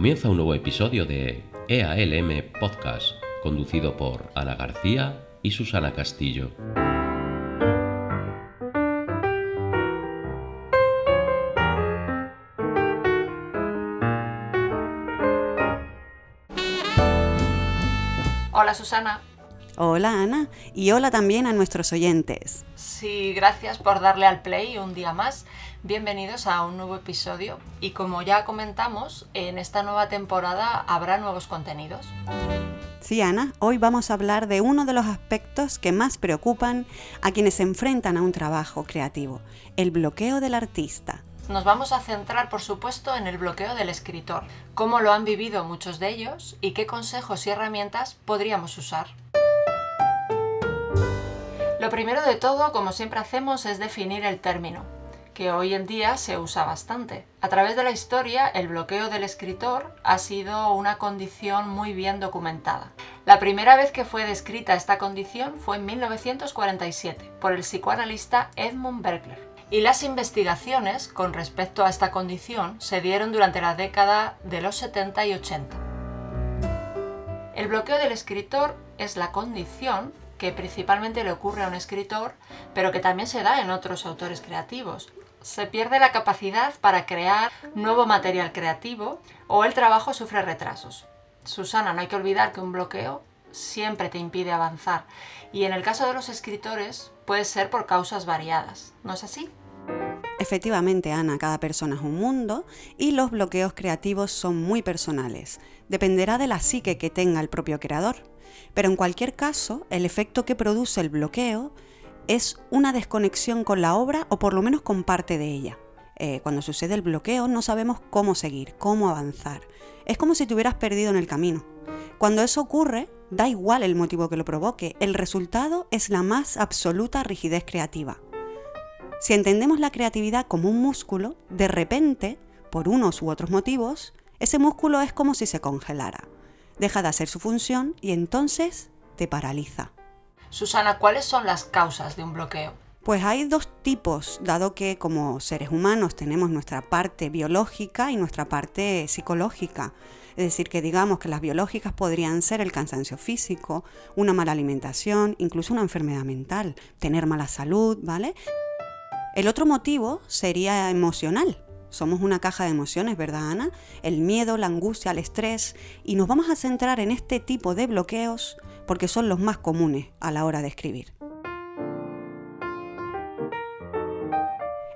Comienza un nuevo episodio de EALM Podcast, conducido por Ana García y Susana Castillo. Hola Susana. Hola Ana y hola también a nuestros oyentes. Sí, gracias por darle al play un día más. Bienvenidos a un nuevo episodio y como ya comentamos, en esta nueva temporada habrá nuevos contenidos. Sí, Ana, hoy vamos a hablar de uno de los aspectos que más preocupan a quienes se enfrentan a un trabajo creativo, el bloqueo del artista. Nos vamos a centrar, por supuesto, en el bloqueo del escritor, cómo lo han vivido muchos de ellos y qué consejos y herramientas podríamos usar. Lo primero de todo, como siempre hacemos, es definir el término, que hoy en día se usa bastante. A través de la historia, el bloqueo del escritor ha sido una condición muy bien documentada. La primera vez que fue descrita esta condición fue en 1947 por el psicoanalista Edmund Berkler. Y las investigaciones con respecto a esta condición se dieron durante la década de los 70 y 80. El bloqueo del escritor es la condición que principalmente le ocurre a un escritor, pero que también se da en otros autores creativos. Se pierde la capacidad para crear nuevo material creativo o el trabajo sufre retrasos. Susana, no hay que olvidar que un bloqueo siempre te impide avanzar y en el caso de los escritores puede ser por causas variadas, ¿no es así? Efectivamente, Ana, cada persona es un mundo y los bloqueos creativos son muy personales. Dependerá de la psique que tenga el propio creador. Pero en cualquier caso, el efecto que produce el bloqueo es una desconexión con la obra o por lo menos con parte de ella. Eh, cuando sucede el bloqueo no sabemos cómo seguir, cómo avanzar. Es como si te hubieras perdido en el camino. Cuando eso ocurre, da igual el motivo que lo provoque, el resultado es la más absoluta rigidez creativa. Si entendemos la creatividad como un músculo, de repente, por unos u otros motivos, ese músculo es como si se congelara deja de hacer su función y entonces te paraliza. Susana, ¿cuáles son las causas de un bloqueo? Pues hay dos tipos, dado que como seres humanos tenemos nuestra parte biológica y nuestra parte psicológica. Es decir, que digamos que las biológicas podrían ser el cansancio físico, una mala alimentación, incluso una enfermedad mental, tener mala salud, ¿vale? El otro motivo sería emocional, somos una caja de emociones, ¿verdad, Ana? El miedo, la angustia, el estrés. Y nos vamos a centrar en este tipo de bloqueos porque son los más comunes a la hora de escribir.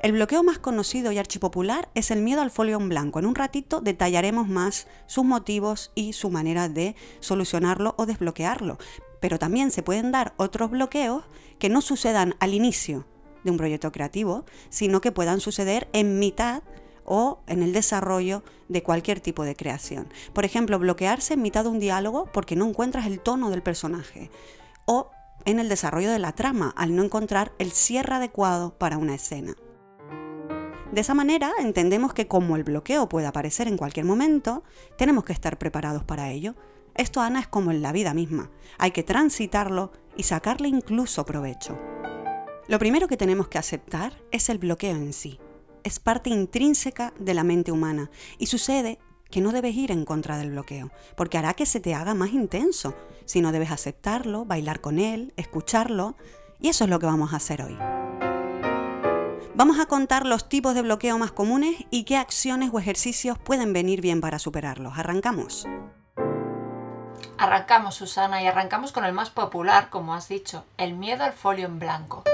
El bloqueo más conocido y archipopular es el miedo al folio en blanco. En un ratito detallaremos más sus motivos y su manera de solucionarlo o desbloquearlo. Pero también se pueden dar otros bloqueos que no sucedan al inicio de un proyecto creativo, sino que puedan suceder en mitad o en el desarrollo de cualquier tipo de creación. Por ejemplo, bloquearse en mitad de un diálogo porque no encuentras el tono del personaje o en el desarrollo de la trama al no encontrar el cierre adecuado para una escena. De esa manera entendemos que como el bloqueo puede aparecer en cualquier momento, tenemos que estar preparados para ello. Esto, Ana, es como en la vida misma. Hay que transitarlo y sacarle incluso provecho. Lo primero que tenemos que aceptar es el bloqueo en sí es parte intrínseca de la mente humana y sucede que no debes ir en contra del bloqueo, porque hará que se te haga más intenso, sino debes aceptarlo, bailar con él, escucharlo, y eso es lo que vamos a hacer hoy. Vamos a contar los tipos de bloqueo más comunes y qué acciones o ejercicios pueden venir bien para superarlos. ¿Arrancamos? Arrancamos, Susana, y arrancamos con el más popular, como has dicho, el miedo al folio en blanco.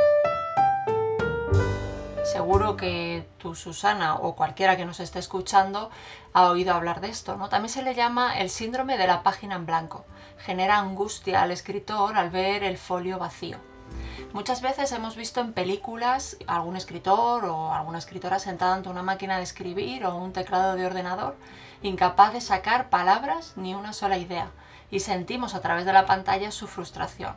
Seguro que tú, Susana, o cualquiera que nos esté escuchando, ha oído hablar de esto, ¿no? También se le llama el síndrome de la página en blanco. Genera angustia al escritor al ver el folio vacío. Muchas veces hemos visto en películas algún escritor o alguna escritora sentada ante una máquina de escribir o un teclado de ordenador incapaz de sacar palabras ni una sola idea y sentimos a través de la pantalla su frustración.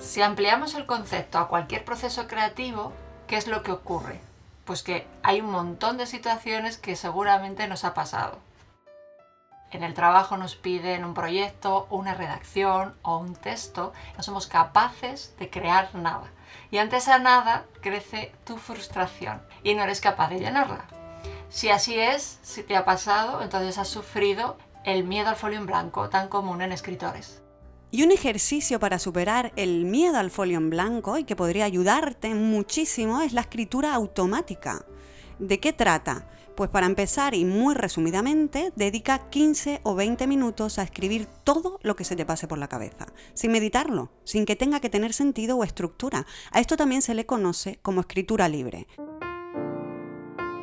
Si ampliamos el concepto a cualquier proceso creativo, ¿qué es lo que ocurre? Pues que hay un montón de situaciones que seguramente nos ha pasado. En el trabajo nos piden un proyecto, una redacción o un texto, no somos capaces de crear nada. Y ante esa nada crece tu frustración y no eres capaz de llenarla. Si así es, si te ha pasado, entonces has sufrido el miedo al folio en blanco tan común en escritores. Y un ejercicio para superar el miedo al folio en blanco y que podría ayudarte muchísimo es la escritura automática. ¿De qué trata? Pues para empezar y muy resumidamente, dedica 15 o 20 minutos a escribir todo lo que se te pase por la cabeza, sin meditarlo, sin que tenga que tener sentido o estructura. A esto también se le conoce como escritura libre.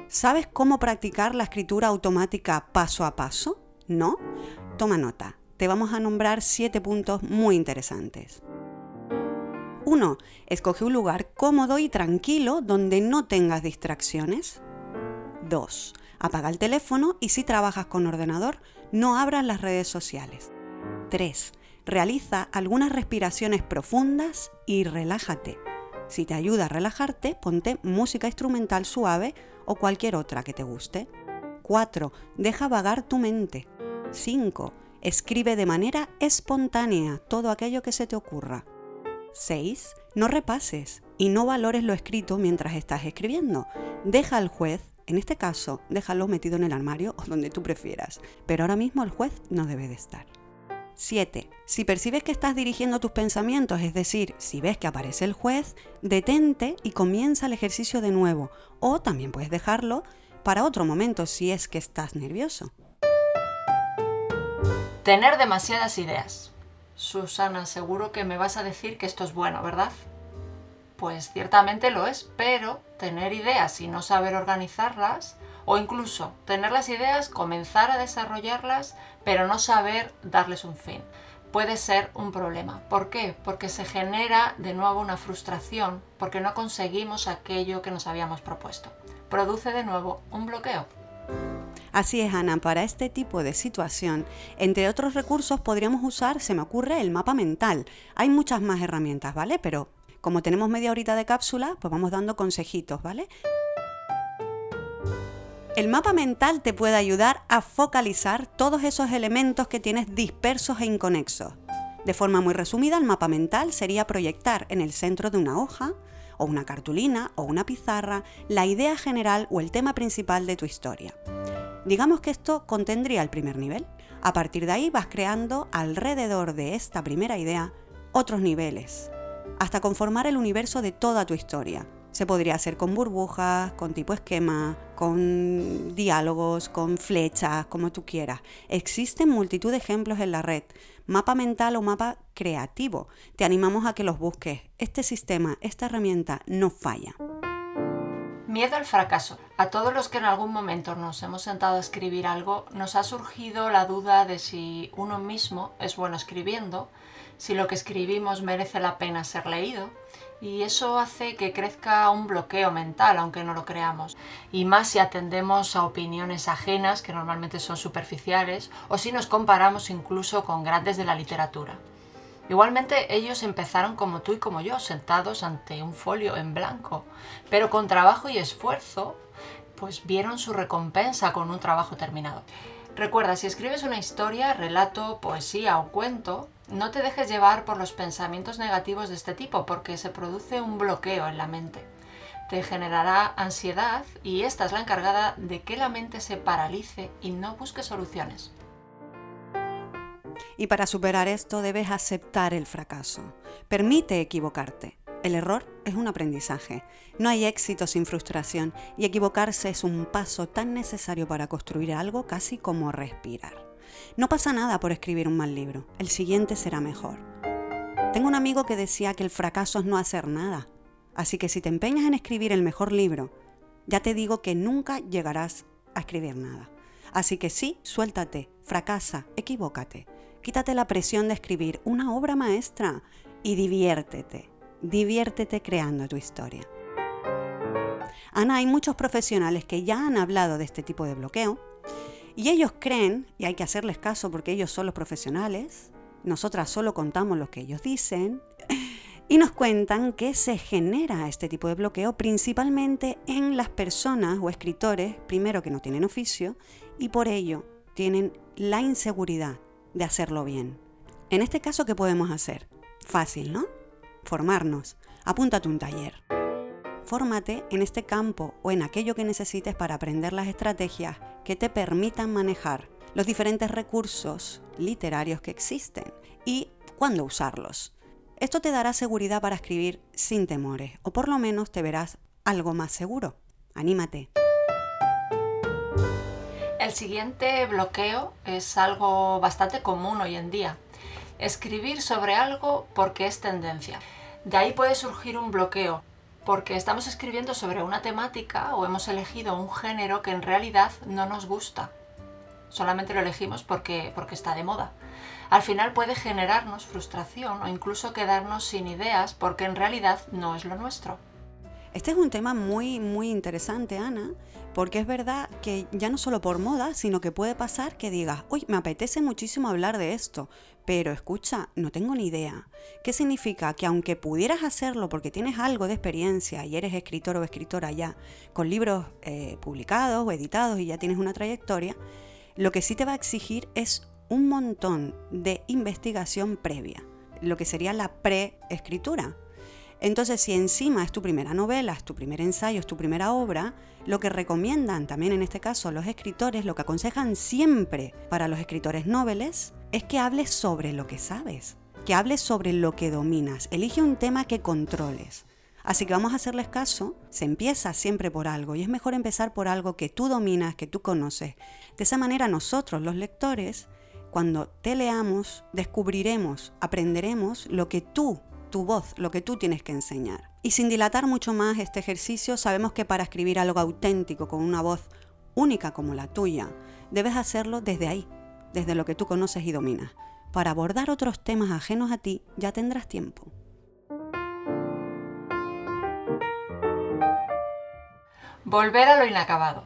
¿Sabes cómo practicar la escritura automática paso a paso? ¿No? Toma nota. Te vamos a nombrar siete puntos muy interesantes. 1. Escoge un lugar cómodo y tranquilo donde no tengas distracciones. 2. Apaga el teléfono y si trabajas con ordenador, no abras las redes sociales. 3. Realiza algunas respiraciones profundas y relájate. Si te ayuda a relajarte, ponte música instrumental suave o cualquier otra que te guste. 4. Deja vagar tu mente. 5. Escribe de manera espontánea todo aquello que se te ocurra. 6. No repases y no valores lo escrito mientras estás escribiendo. Deja al juez, en este caso, déjalo metido en el armario o donde tú prefieras, pero ahora mismo el juez no debe de estar. 7. Si percibes que estás dirigiendo tus pensamientos, es decir, si ves que aparece el juez, detente y comienza el ejercicio de nuevo. O también puedes dejarlo para otro momento si es que estás nervioso. Tener demasiadas ideas. Susana, seguro que me vas a decir que esto es bueno, ¿verdad? Pues ciertamente lo es, pero tener ideas y no saber organizarlas o incluso tener las ideas, comenzar a desarrollarlas, pero no saber darles un fin. Puede ser un problema. ¿Por qué? Porque se genera de nuevo una frustración porque no conseguimos aquello que nos habíamos propuesto. Produce de nuevo un bloqueo. Así es, Ana, para este tipo de situación, entre otros recursos podríamos usar, se me ocurre, el mapa mental. Hay muchas más herramientas, ¿vale? Pero como tenemos media horita de cápsula, pues vamos dando consejitos, ¿vale? El mapa mental te puede ayudar a focalizar todos esos elementos que tienes dispersos e inconexos. De forma muy resumida, el mapa mental sería proyectar en el centro de una hoja, o una cartulina, o una pizarra, la idea general o el tema principal de tu historia. Digamos que esto contendría el primer nivel. A partir de ahí vas creando alrededor de esta primera idea otros niveles, hasta conformar el universo de toda tu historia, se podría hacer con burbujas, con tipo esquema, con diálogos, con flechas, como tú quieras. Existen multitud de ejemplos en la red. Mapa mental o mapa creativo. Te animamos a que los busques. Este sistema, esta herramienta no falla. Miedo al fracaso. A todos los que en algún momento nos hemos sentado a escribir algo, nos ha surgido la duda de si uno mismo es bueno escribiendo, si lo que escribimos merece la pena ser leído, y eso hace que crezca un bloqueo mental, aunque no lo creamos. Y más si atendemos a opiniones ajenas, que normalmente son superficiales, o si nos comparamos incluso con grandes de la literatura. Igualmente ellos empezaron como tú y como yo, sentados ante un folio en blanco, pero con trabajo y esfuerzo, pues vieron su recompensa con un trabajo terminado. Recuerda, si escribes una historia, relato, poesía o cuento, no te dejes llevar por los pensamientos negativos de este tipo porque se produce un bloqueo en la mente. Te generará ansiedad y esta es la encargada de que la mente se paralice y no busque soluciones. Y para superar esto debes aceptar el fracaso. Permite equivocarte. El error es un aprendizaje. No hay éxito sin frustración y equivocarse es un paso tan necesario para construir algo casi como respirar. No pasa nada por escribir un mal libro, el siguiente será mejor. Tengo un amigo que decía que el fracaso es no hacer nada, así que si te empeñas en escribir el mejor libro, ya te digo que nunca llegarás a escribir nada. Así que sí, suéltate, fracasa, equivócate, quítate la presión de escribir una obra maestra y diviértete, diviértete creando tu historia. Ana, hay muchos profesionales que ya han hablado de este tipo de bloqueo y ellos creen, y hay que hacerles caso porque ellos son los profesionales, nosotras solo contamos lo que ellos dicen, y nos cuentan que se genera este tipo de bloqueo principalmente en las personas o escritores, primero que no tienen oficio, y por ello tienen la inseguridad de hacerlo bien. En este caso, ¿qué podemos hacer? Fácil, ¿no? Formarnos. Apúntate un taller. fórmate en este campo o en aquello que necesites para aprender las estrategias que te permitan manejar los diferentes recursos literarios que existen y cuándo usarlos. Esto te dará seguridad para escribir sin temores, o por lo menos te verás algo más seguro. Anímate. El siguiente bloqueo es algo bastante común hoy en día. Escribir sobre algo porque es tendencia. De ahí puede surgir un bloqueo, porque estamos escribiendo sobre una temática o hemos elegido un género que en realidad no nos gusta. Solamente lo elegimos porque, porque está de moda. Al final puede generarnos frustración o incluso quedarnos sin ideas porque en realidad no es lo nuestro. Este es un tema muy, muy interesante, Ana, porque es verdad que ya no solo por moda, sino que puede pasar que digas, uy, me apetece muchísimo hablar de esto, pero escucha, no tengo ni idea. ¿Qué significa? Que aunque pudieras hacerlo porque tienes algo de experiencia y eres escritor o escritora ya, con libros eh, publicados o editados y ya tienes una trayectoria, lo que sí te va a exigir es un montón de investigación previa, lo que sería la preescritura. Entonces, si encima es tu primera novela, es tu primer ensayo, es tu primera obra, lo que recomiendan también en este caso los escritores, lo que aconsejan siempre para los escritores noveles, es que hables sobre lo que sabes, que hables sobre lo que dominas. Elige un tema que controles. Así que vamos a hacerles caso, se empieza siempre por algo y es mejor empezar por algo que tú dominas, que tú conoces. De esa manera nosotros, los lectores, cuando te leamos, descubriremos, aprenderemos lo que tú, tu voz, lo que tú tienes que enseñar. Y sin dilatar mucho más este ejercicio, sabemos que para escribir algo auténtico con una voz única como la tuya, debes hacerlo desde ahí, desde lo que tú conoces y dominas. Para abordar otros temas ajenos a ti ya tendrás tiempo. Volver a lo inacabado.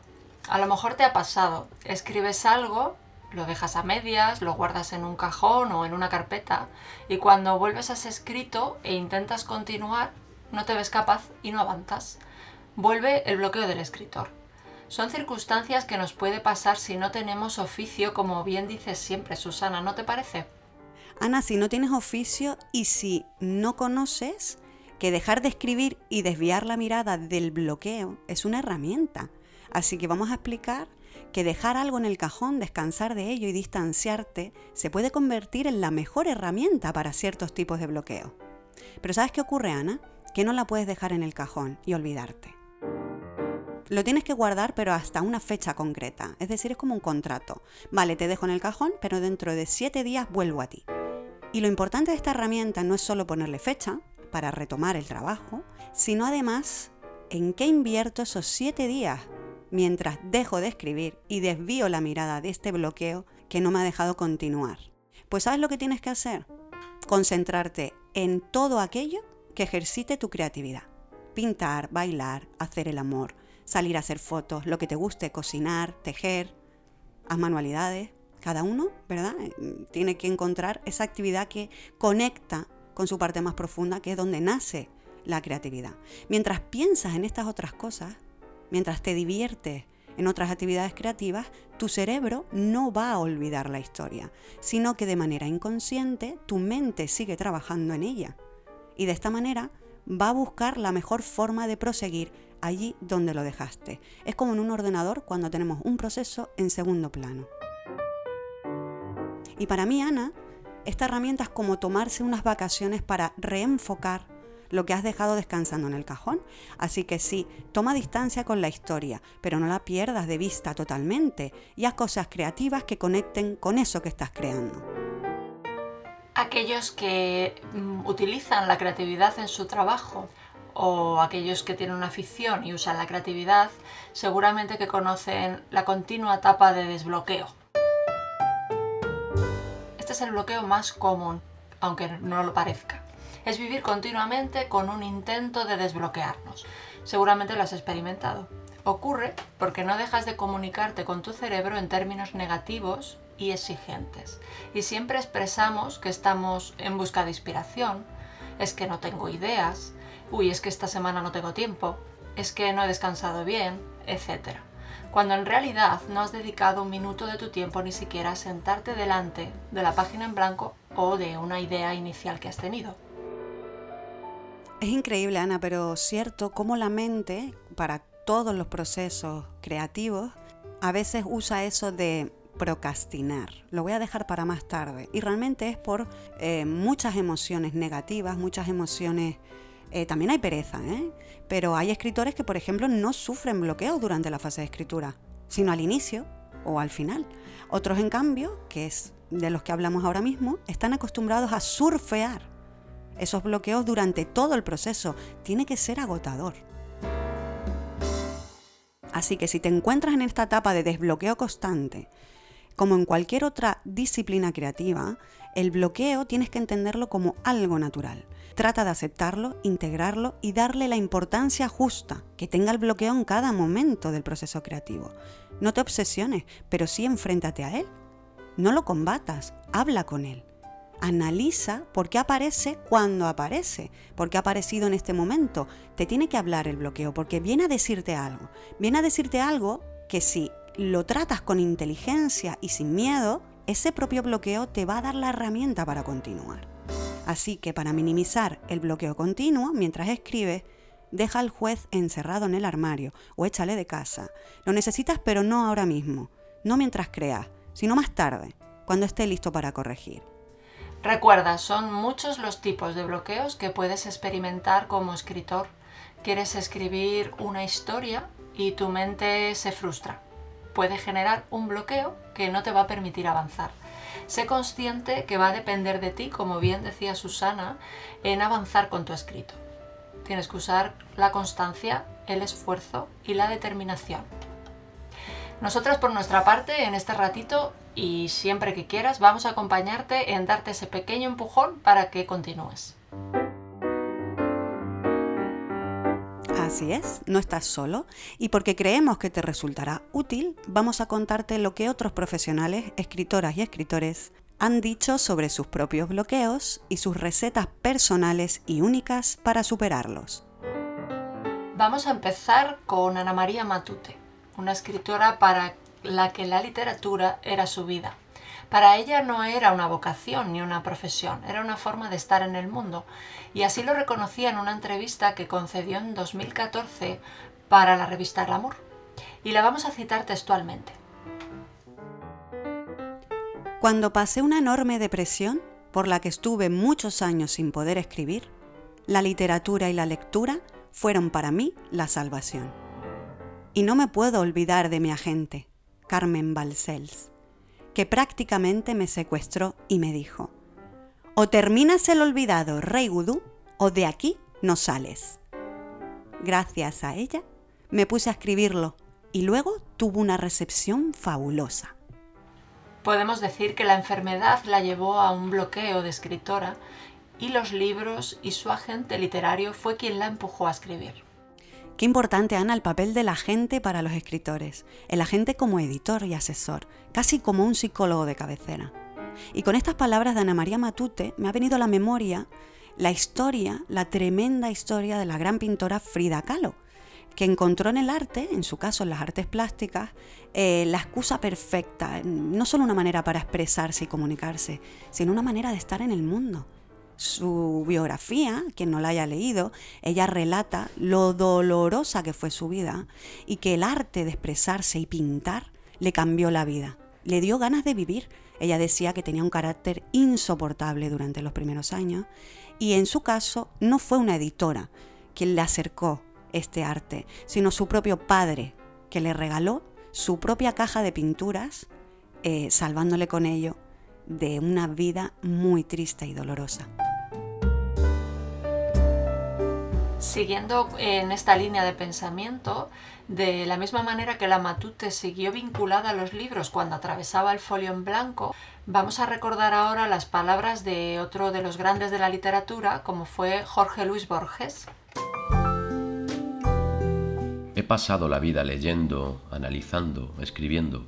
A lo mejor te ha pasado. Escribes algo, lo dejas a medias, lo guardas en un cajón o en una carpeta y cuando vuelves a ese escrito e intentas continuar, no te ves capaz y no avanzas. Vuelve el bloqueo del escritor. Son circunstancias que nos puede pasar si no tenemos oficio, como bien dices siempre, Susana, ¿no te parece? Ana, si no tienes oficio y si no conoces que dejar de escribir y desviar la mirada del bloqueo es una herramienta. Así que vamos a explicar que dejar algo en el cajón, descansar de ello y distanciarte se puede convertir en la mejor herramienta para ciertos tipos de bloqueo. Pero ¿sabes qué ocurre, Ana? Que no la puedes dejar en el cajón y olvidarte. Lo tienes que guardar pero hasta una fecha concreta, es decir, es como un contrato. Vale, te dejo en el cajón, pero dentro de siete días vuelvo a ti. Y lo importante de esta herramienta no es solo ponerle fecha para retomar el trabajo, sino además en qué invierto esos siete días mientras dejo de escribir y desvío la mirada de este bloqueo que no me ha dejado continuar. Pues ¿sabes lo que tienes que hacer? Concentrarte en todo aquello que ejercite tu creatividad. Pintar, bailar, hacer el amor, salir a hacer fotos, lo que te guste, cocinar, tejer, haz manualidades. Cada uno, ¿verdad? Tiene que encontrar esa actividad que conecta con su parte más profunda, que es donde nace la creatividad. Mientras piensas en estas otras cosas, mientras te diviertes en otras actividades creativas, tu cerebro no va a olvidar la historia, sino que de manera inconsciente tu mente sigue trabajando en ella. Y de esta manera va a buscar la mejor forma de proseguir allí donde lo dejaste. Es como en un ordenador cuando tenemos un proceso en segundo plano. Y para mí, Ana, esta herramienta es como tomarse unas vacaciones para reenfocar lo que has dejado descansando en el cajón. Así que sí, toma distancia con la historia, pero no la pierdas de vista totalmente y haz cosas creativas que conecten con eso que estás creando. Aquellos que mm, utilizan la creatividad en su trabajo o aquellos que tienen una afición y usan la creatividad, seguramente que conocen la continua etapa de desbloqueo. Este es el bloqueo más común, aunque no lo parezca es vivir continuamente con un intento de desbloquearnos. Seguramente lo has experimentado. Ocurre porque no dejas de comunicarte con tu cerebro en términos negativos y exigentes. Y siempre expresamos que estamos en busca de inspiración, es que no tengo ideas, uy, es que esta semana no tengo tiempo, es que no he descansado bien, etc. Cuando en realidad no has dedicado un minuto de tu tiempo ni siquiera a sentarte delante de la página en blanco o de una idea inicial que has tenido. Es increíble, Ana, pero cierto cómo la mente, para todos los procesos creativos, a veces usa eso de procrastinar. Lo voy a dejar para más tarde. Y realmente es por eh, muchas emociones negativas, muchas emociones... Eh, también hay pereza, ¿eh? pero hay escritores que, por ejemplo, no sufren bloqueos durante la fase de escritura, sino al inicio o al final. Otros, en cambio, que es de los que hablamos ahora mismo, están acostumbrados a surfear esos bloqueos durante todo el proceso. Tiene que ser agotador. Así que si te encuentras en esta etapa de desbloqueo constante, como en cualquier otra disciplina creativa, el bloqueo tienes que entenderlo como algo natural. Trata de aceptarlo, integrarlo y darle la importancia justa que tenga el bloqueo en cada momento del proceso creativo. No te obsesiones, pero sí enfréntate a él. No lo combatas, habla con él. Analiza por qué aparece cuando aparece, por qué ha aparecido en este momento. Te tiene que hablar el bloqueo porque viene a decirte algo. Viene a decirte algo que si lo tratas con inteligencia y sin miedo, ese propio bloqueo te va a dar la herramienta para continuar. Así que para minimizar el bloqueo continuo, mientras escribes, deja al juez encerrado en el armario o échale de casa. Lo necesitas pero no ahora mismo, no mientras creas, sino más tarde, cuando esté listo para corregir. Recuerda, son muchos los tipos de bloqueos que puedes experimentar como escritor. Quieres escribir una historia y tu mente se frustra puede generar un bloqueo que no te va a permitir avanzar. Sé consciente que va a depender de ti, como bien decía Susana, en avanzar con tu escrito. Tienes que usar la constancia, el esfuerzo y la determinación. Nosotros por nuestra parte, en este ratito y siempre que quieras, vamos a acompañarte en darte ese pequeño empujón para que continúes. Así es, no estás solo y porque creemos que te resultará útil, vamos a contarte lo que otros profesionales, escritoras y escritores han dicho sobre sus propios bloqueos y sus recetas personales y únicas para superarlos. Vamos a empezar con Ana María Matute, una escritora para la que la literatura era su vida. Para ella no era una vocación ni una profesión, era una forma de estar en el mundo. Y así lo reconocía en una entrevista que concedió en 2014 para la revista Glamour. Y la vamos a citar textualmente. Cuando pasé una enorme depresión, por la que estuve muchos años sin poder escribir, la literatura y la lectura fueron para mí la salvación. Y no me puedo olvidar de mi agente, Carmen Balcells que prácticamente me secuestró y me dijo, o terminas el olvidado Rey Gudú o de aquí no sales. Gracias a ella me puse a escribirlo y luego tuvo una recepción fabulosa. Podemos decir que la enfermedad la llevó a un bloqueo de escritora y los libros y su agente literario fue quien la empujó a escribir. Qué importante, Ana, el papel del agente para los escritores. El agente como editor y asesor, casi como un psicólogo de cabecera. Y con estas palabras de Ana María Matute me ha venido a la memoria la historia, la tremenda historia de la gran pintora Frida Kahlo, que encontró en el arte, en su caso en las artes plásticas, eh, la excusa perfecta, no solo una manera para expresarse y comunicarse, sino una manera de estar en el mundo su biografía, quien no la haya leído, ella relata lo dolorosa que fue su vida y que el arte de expresarse y pintar le cambió la vida, le dio ganas de vivir. Ella decía que tenía un carácter insoportable durante los primeros años y en su caso no fue una editora quien le acercó este arte, sino su propio padre, que le regaló su propia caja de pinturas, eh, salvándole con ello de una vida muy triste y dolorosa. Siguiendo en esta línea de pensamiento, de la misma manera que la Matute siguió vinculada a los libros cuando atravesaba el folio en blanco, vamos a recordar ahora las palabras de otro de los grandes de la literatura, como fue Jorge Luis Borges. He pasado la vida leyendo, analizando, escribiendo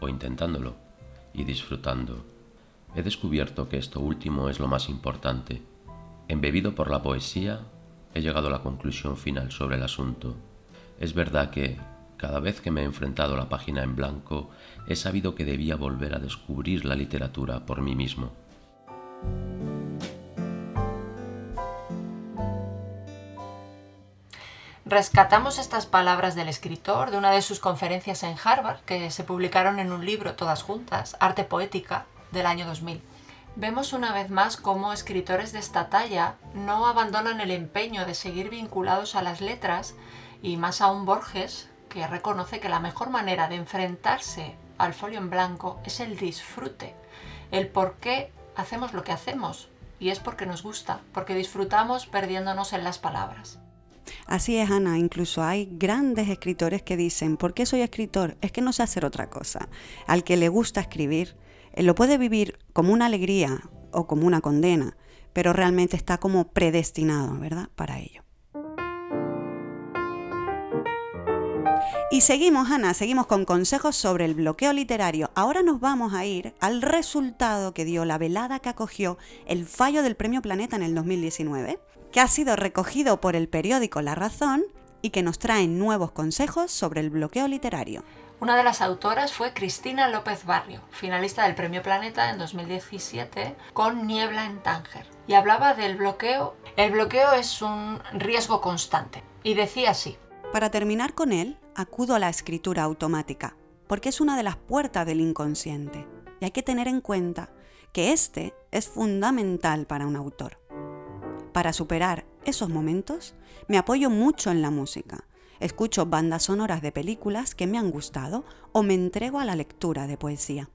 o intentándolo y disfrutando he descubierto que esto último es lo más importante. Embebido por la poesía, he llegado a la conclusión final sobre el asunto. Es verdad que, cada vez que me he enfrentado a la página en blanco, he sabido que debía volver a descubrir la literatura por mí mismo. Rescatamos estas palabras del escritor de una de sus conferencias en Harvard, que se publicaron en un libro todas juntas, Arte Poética, del año 2000. Vemos una vez más cómo escritores de esta talla no abandonan el empeño de seguir vinculados a las letras y más aún Borges, que reconoce que la mejor manera de enfrentarse al folio en blanco es el disfrute, el por qué hacemos lo que hacemos, y es porque nos gusta, porque disfrutamos perdiéndonos en las palabras. Así es, Ana, incluso hay grandes escritores que dicen, ¿por qué soy escritor? Es que no sé hacer otra cosa. Al que le gusta escribir, él eh, lo puede vivir como una alegría o como una condena, pero realmente está como predestinado, ¿verdad? Para ello. Y seguimos, Ana, seguimos con consejos sobre el bloqueo literario. Ahora nos vamos a ir al resultado que dio la velada que acogió el fallo del Premio Planeta en el 2019 que ha sido recogido por el periódico La Razón y que nos trae nuevos consejos sobre el bloqueo literario. Una de las autoras fue Cristina López Barrio, finalista del Premio Planeta en 2017 con Niebla en Tánger. Y hablaba del bloqueo. El bloqueo es un riesgo constante. Y decía así. Para terminar con él, acudo a la escritura automática, porque es una de las puertas del inconsciente. Y hay que tener en cuenta que este es fundamental para un autor. Para superar esos momentos, me apoyo mucho en la música. Escucho bandas sonoras de películas que me han gustado o me entrego a la lectura de poesía.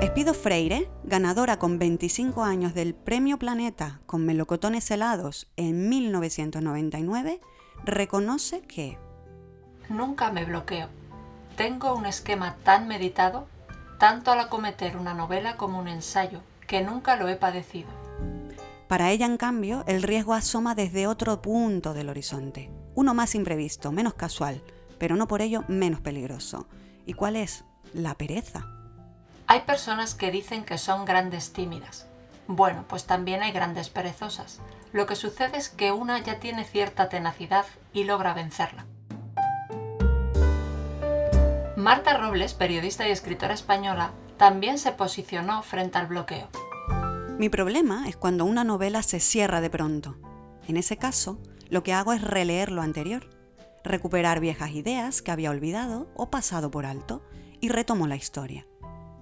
Espido Freire, ganadora con 25 años del Premio Planeta con Melocotones helados en 1999, reconoce que Nunca me bloqueo. Tengo un esquema tan meditado, tanto al acometer una novela como un ensayo, que nunca lo he padecido. Para ella, en cambio, el riesgo asoma desde otro punto del horizonte, uno más imprevisto, menos casual, pero no por ello menos peligroso. ¿Y cuál es? La pereza. Hay personas que dicen que son grandes tímidas. Bueno, pues también hay grandes perezosas. Lo que sucede es que una ya tiene cierta tenacidad y logra vencerla. Marta Robles, periodista y escritora española, también se posicionó frente al bloqueo. Mi problema es cuando una novela se cierra de pronto. En ese caso, lo que hago es releer lo anterior, recuperar viejas ideas que había olvidado o pasado por alto y retomo la historia.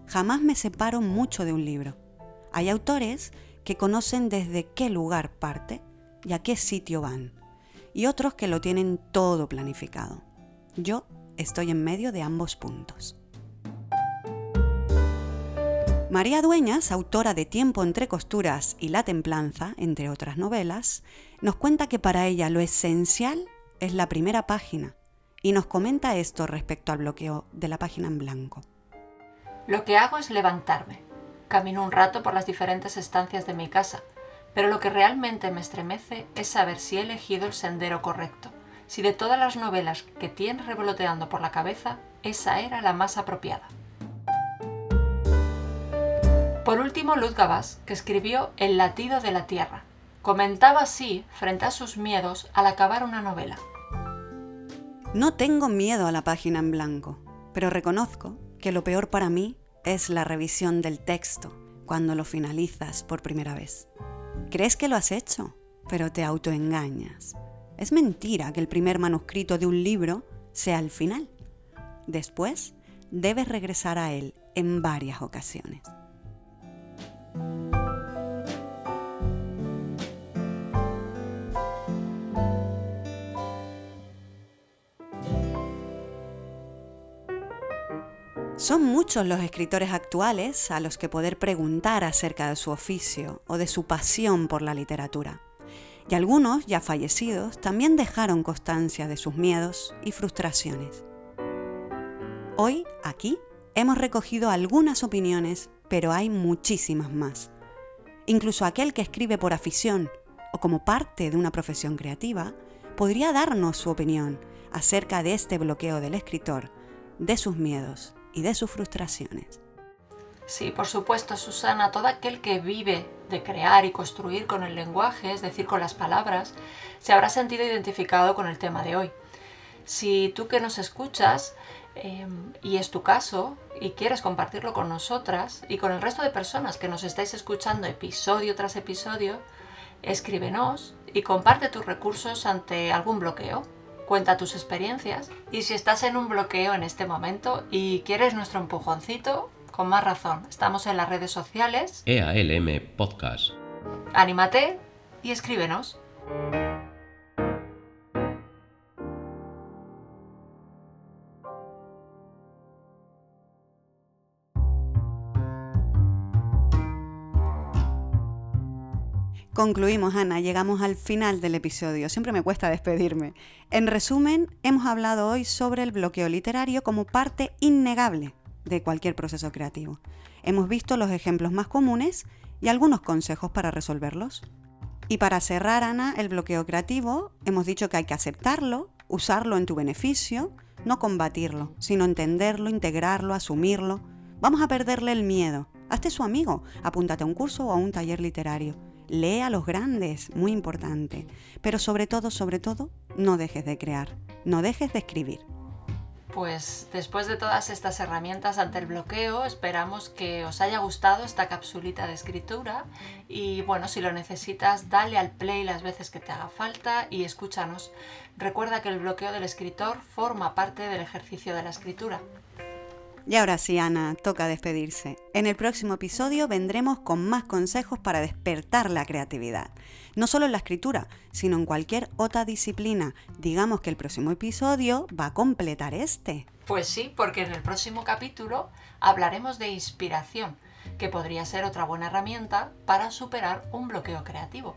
Jamás me separo mucho de un libro. Hay autores que conocen desde qué lugar parte y a qué sitio van, y otros que lo tienen todo planificado. Yo estoy en medio de ambos puntos. María Dueñas, autora de Tiempo entre costuras y La templanza, entre otras novelas, nos cuenta que para ella lo esencial es la primera página y nos comenta esto respecto al bloqueo de la página en blanco. Lo que hago es levantarme. Camino un rato por las diferentes estancias de mi casa, pero lo que realmente me estremece es saber si he elegido el sendero correcto, si de todas las novelas que tienes revoloteando por la cabeza, esa era la más apropiada. Por último, Luz Gabás, que escribió El latido de la tierra. Comentaba así, frente a sus miedos, al acabar una novela. No tengo miedo a la página en blanco, pero reconozco que lo peor para mí es la revisión del texto cuando lo finalizas por primera vez. Crees que lo has hecho, pero te autoengañas. Es mentira que el primer manuscrito de un libro sea el final. Después, debes regresar a él en varias ocasiones. Son muchos los escritores actuales a los que poder preguntar acerca de su oficio o de su pasión por la literatura. Y algunos, ya fallecidos, también dejaron constancia de sus miedos y frustraciones. Hoy, aquí, hemos recogido algunas opiniones, pero hay muchísimas más. Incluso aquel que escribe por afición o como parte de una profesión creativa, podría darnos su opinión acerca de este bloqueo del escritor, de sus miedos y de sus frustraciones. Sí, por supuesto, Susana, todo aquel que vive de crear y construir con el lenguaje, es decir, con las palabras, se habrá sentido identificado con el tema de hoy. Si tú que nos escuchas, em, y es tu caso, y quieres compartirlo con nosotras y con el resto de personas que nos estáis escuchando episodio tras episodio, Escríbenos y comparte tus recursos ante algún bloqueo. Cuenta tus experiencias y si estás en un bloqueo en este momento y quieres nuestro empujoncito, con más razón, estamos en las redes sociales. EALM Podcast. Anímate y escríbenos. Concluimos, Ana, llegamos al final del episodio. Siempre me cuesta despedirme. En resumen, hemos hablado hoy sobre el bloqueo literario como parte innegable de cualquier proceso creativo. Hemos visto los ejemplos más comunes y algunos consejos para resolverlos. Y para cerrar, Ana, el bloqueo creativo, hemos dicho que hay que aceptarlo, usarlo en tu beneficio, no combatirlo, sino entenderlo, integrarlo, asumirlo. Vamos a perderle el miedo. Hazte su amigo, apúntate a un curso o a un taller literario. Lee a los grandes, muy importante. Pero sobre todo, sobre todo, no dejes de crear, no dejes de escribir. Pues después de todas estas herramientas ante el bloqueo, esperamos que os haya gustado esta capsulita de escritura y bueno, si lo necesitas, dale al play las veces que te haga falta y escúchanos. Recuerda que el bloqueo del escritor forma parte del ejercicio de la escritura. Y ahora sí, Ana, toca despedirse. En el próximo episodio vendremos con más consejos para despertar la creatividad. No solo en la escritura, sino en cualquier otra disciplina. Digamos que el próximo episodio va a completar este. Pues sí, porque en el próximo capítulo hablaremos de inspiración, que podría ser otra buena herramienta para superar un bloqueo creativo.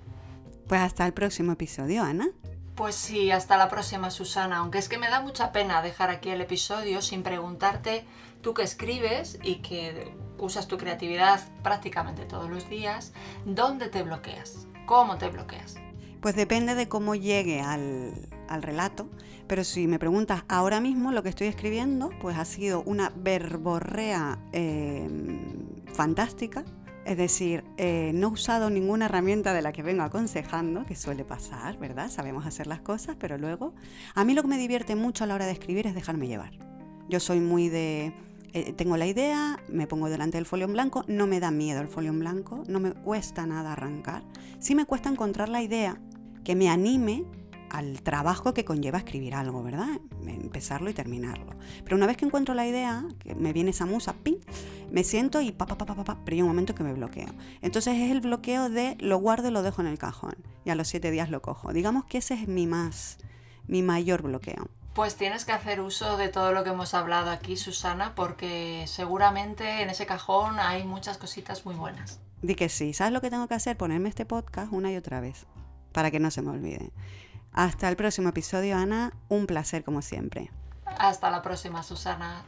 Pues hasta el próximo episodio, Ana. Pues sí, hasta la próxima, Susana. Aunque es que me da mucha pena dejar aquí el episodio sin preguntarte tú que escribes y que usas tu creatividad prácticamente todos los días, ¿dónde te bloqueas? ¿Cómo te bloqueas? Pues depende de cómo llegue al, relato, pero si me preguntas ahora mismo lo que estoy escribiendo, pues ha sido una verborrea em, fantástica. Es decir, eh, no he usado ninguna herramienta de la que vengo aconsejando, que suele pasar, ¿verdad? Sabemos hacer las cosas, pero luego... A mí lo que me divierte mucho a la hora de escribir es dejarme llevar. Yo soy muy de eh, tengo la idea, me pongo delante del folio en blanco, no me da miedo el folio en blanco, no me cuesta nada arrancar. Sí me cuesta encontrar la idea que me anime al trabajo que conlleva escribir algo, ¿verdad? Empezarlo y terminarlo. Pero una vez que encuentro la idea, que me viene esa musa, ¡ping! me siento y pa, pa, pa, pa, pa, pero hay un momento que me bloqueo. Entonces es el bloqueo de lo guardo y lo dejo en el cajón y a los siete días lo cojo. Digamos que ese es mi más, mi mayor bloqueo. Pues tienes que hacer uso de todo lo que hemos hablado aquí, Susana, porque seguramente en ese cajón hay muchas cositas muy buenas. Di que sí. ¿Sabes lo que tengo que hacer? Ponerme este podcast una y otra vez, para que no se me olvide. Hasta el próximo episodio, Ana. Un placer como siempre. Hasta la próxima, Susana.